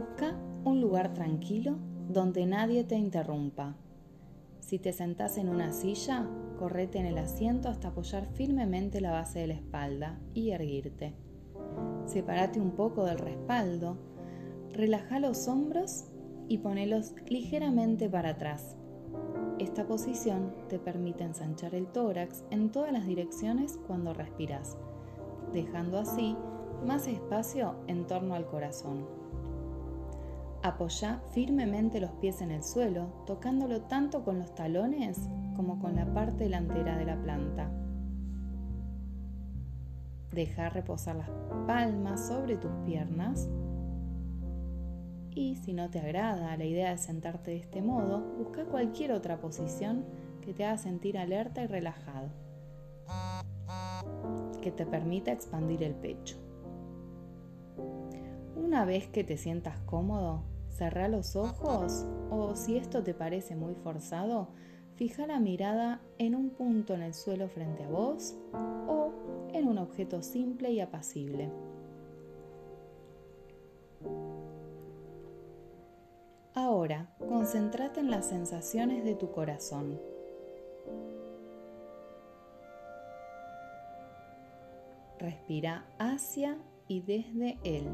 Busca un lugar tranquilo donde nadie te interrumpa. Si te sentás en una silla, correte en el asiento hasta apoyar firmemente la base de la espalda y erguirte. Sepárate un poco del respaldo, relaja los hombros y ponelos ligeramente para atrás. Esta posición te permite ensanchar el tórax en todas las direcciones cuando respiras, dejando así más espacio en torno al corazón. Apoya firmemente los pies en el suelo, tocándolo tanto con los talones como con la parte delantera de la planta. Deja reposar las palmas sobre tus piernas y si no te agrada la idea de sentarte de este modo, busca cualquier otra posición que te haga sentir alerta y relajado, que te permita expandir el pecho. Una vez que te sientas cómodo, cerrá los ojos o si esto te parece muy forzado, fija la mirada en un punto en el suelo frente a vos o en un objeto simple y apacible. Ahora, concéntrate en las sensaciones de tu corazón. Respira hacia y desde él.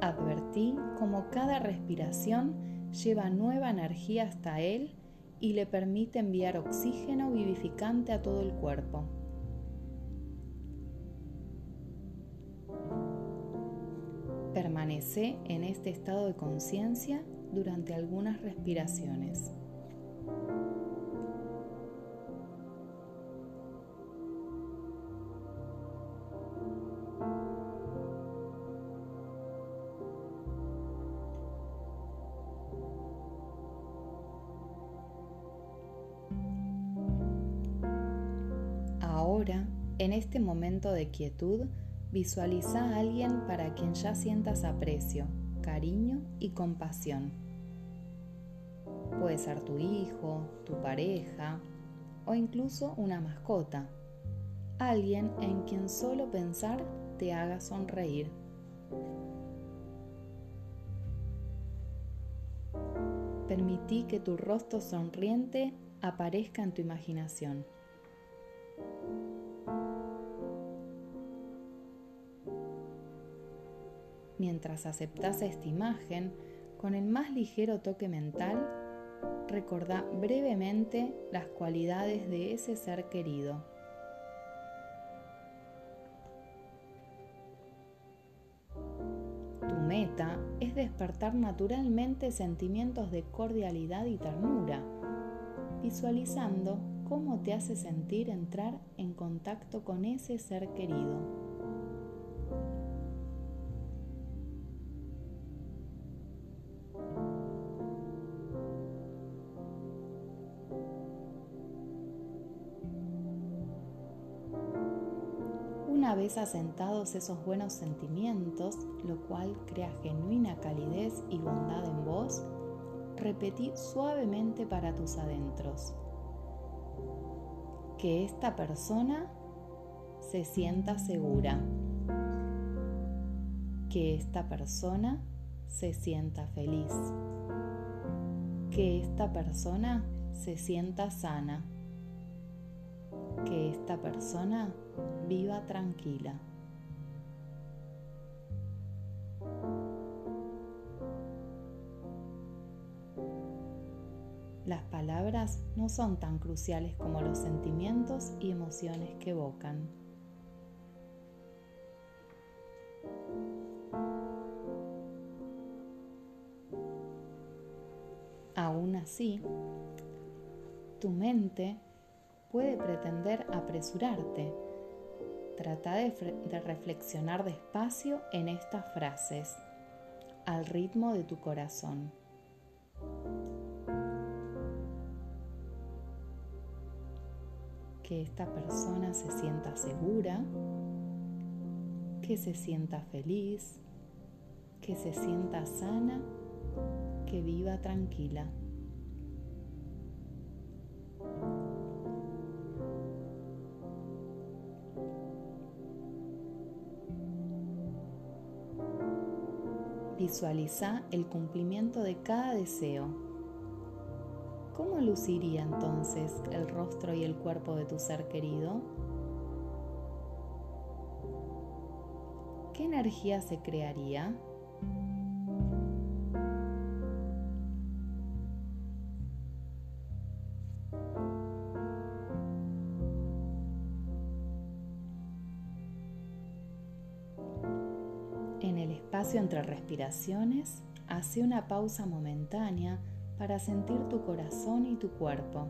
Advertí cómo cada respiración lleva nueva energía hasta él y le permite enviar oxígeno vivificante a todo el cuerpo. Permanece en este estado de conciencia durante algunas respiraciones. En este momento de quietud, visualiza a alguien para quien ya sientas aprecio, cariño y compasión. Puede ser tu hijo, tu pareja o incluso una mascota. Alguien en quien solo pensar te haga sonreír. Permití que tu rostro sonriente aparezca en tu imaginación. Mientras aceptas esta imagen, con el más ligero toque mental, recordá brevemente las cualidades de ese ser querido. Tu meta es despertar naturalmente sentimientos de cordialidad y ternura, visualizando cómo te hace sentir entrar en contacto con ese ser querido. Una vez asentados esos buenos sentimientos, lo cual crea genuina calidez y bondad en vos, repetí suavemente para tus adentros. Que esta persona se sienta segura. Que esta persona se sienta feliz. Que esta persona se sienta sana. Que esta persona viva tranquila. Las palabras no son tan cruciales como los sentimientos y emociones que evocan. Aún así, tu mente puede pretender apresurarte Trata de, reflexionar despacio en estas frases, al ritmo de tu corazón. Que esta persona se sienta segura, que se sienta feliz, que se sienta sana, que viva tranquila. Visualiza el cumplimiento de cada deseo. ¿Cómo luciría entonces el rostro y el cuerpo de tu ser querido? ¿Qué energía se crearía? Espacio entre respiraciones, hace una pausa momentánea para sentir tu corazón y tu cuerpo.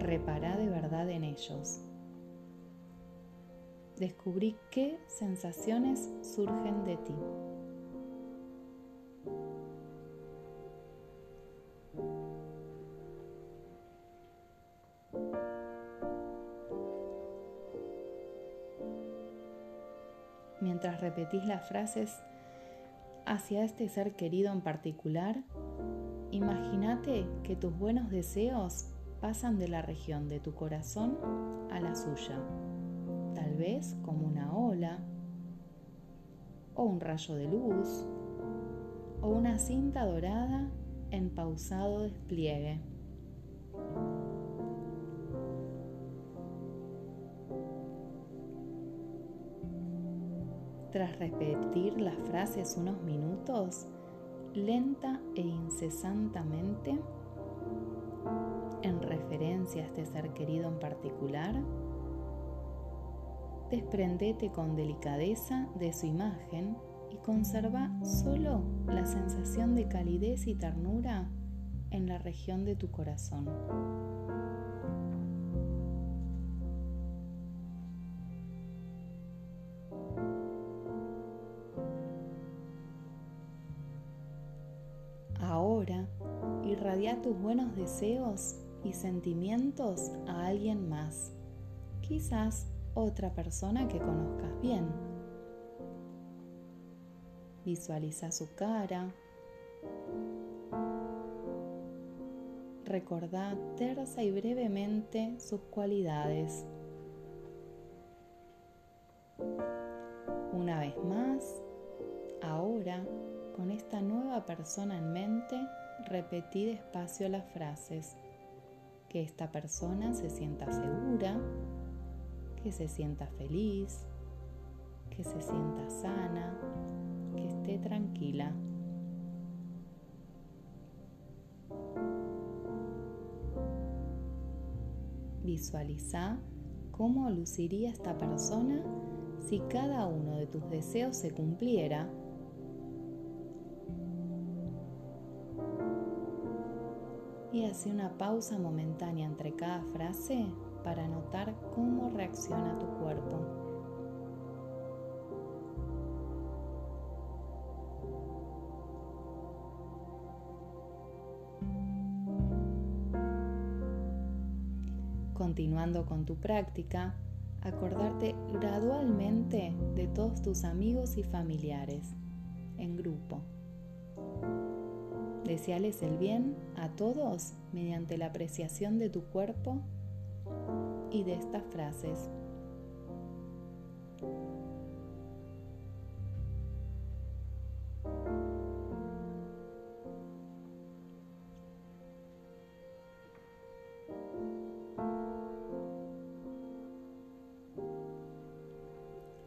Repara de verdad en ellos. Descubrí qué sensaciones surgen de ti. Mientras repetís las frases hacia este ser querido en particular, imagínate que tus buenos deseos pasan de la región de tu corazón a la suya, tal vez como una ola, o un rayo de luz, o una cinta dorada en pausado despliegue. Tras repetir las frases unos minutos, lenta e incesantemente, en referencia a este ser querido en particular, desprendete con delicadeza de su imagen y conserva solo la sensación de calidez y ternura en la región de tu corazón. Tus buenos deseos y sentimientos a alguien más, quizás otra persona que conozcas bien. Visualiza su cara. Recordá tersa y brevemente sus cualidades. Una vez más, ahora, con esta nueva persona en mente, repetí despacio las frases. Que esta persona se sienta segura, que se sienta feliz, que se sienta sana, que esté tranquila. Visualiza cómo luciría esta persona si cada uno de tus deseos se cumpliera hace una pausa momentánea entre cada frase para notar cómo reacciona tu cuerpo. Continuando con tu práctica, acordarte gradualmente de todos tus amigos y familiares en grupo Deseales el bien a todos mediante la apreciación de tu cuerpo y de estas frases.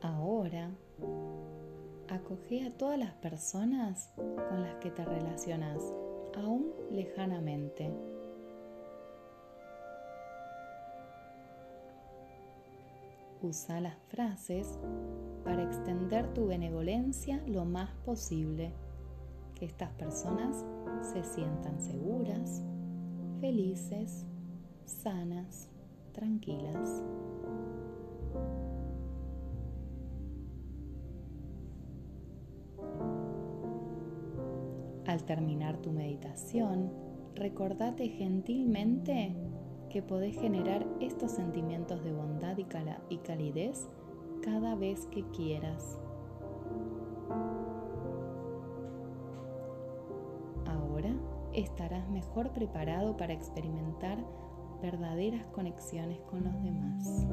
Ahora acoge a todas las personas las que te relacionas, aún lejanamente. Usa las frases para extender tu benevolencia lo más posible, que estas personas se sientan seguras, felices, sanas, tranquilas. Al terminar tu meditación, recordate gentilmente que podés generar estos sentimientos de bondad y, calidez cada vez que quieras. Ahora estarás mejor preparado para experimentar verdaderas conexiones con los demás.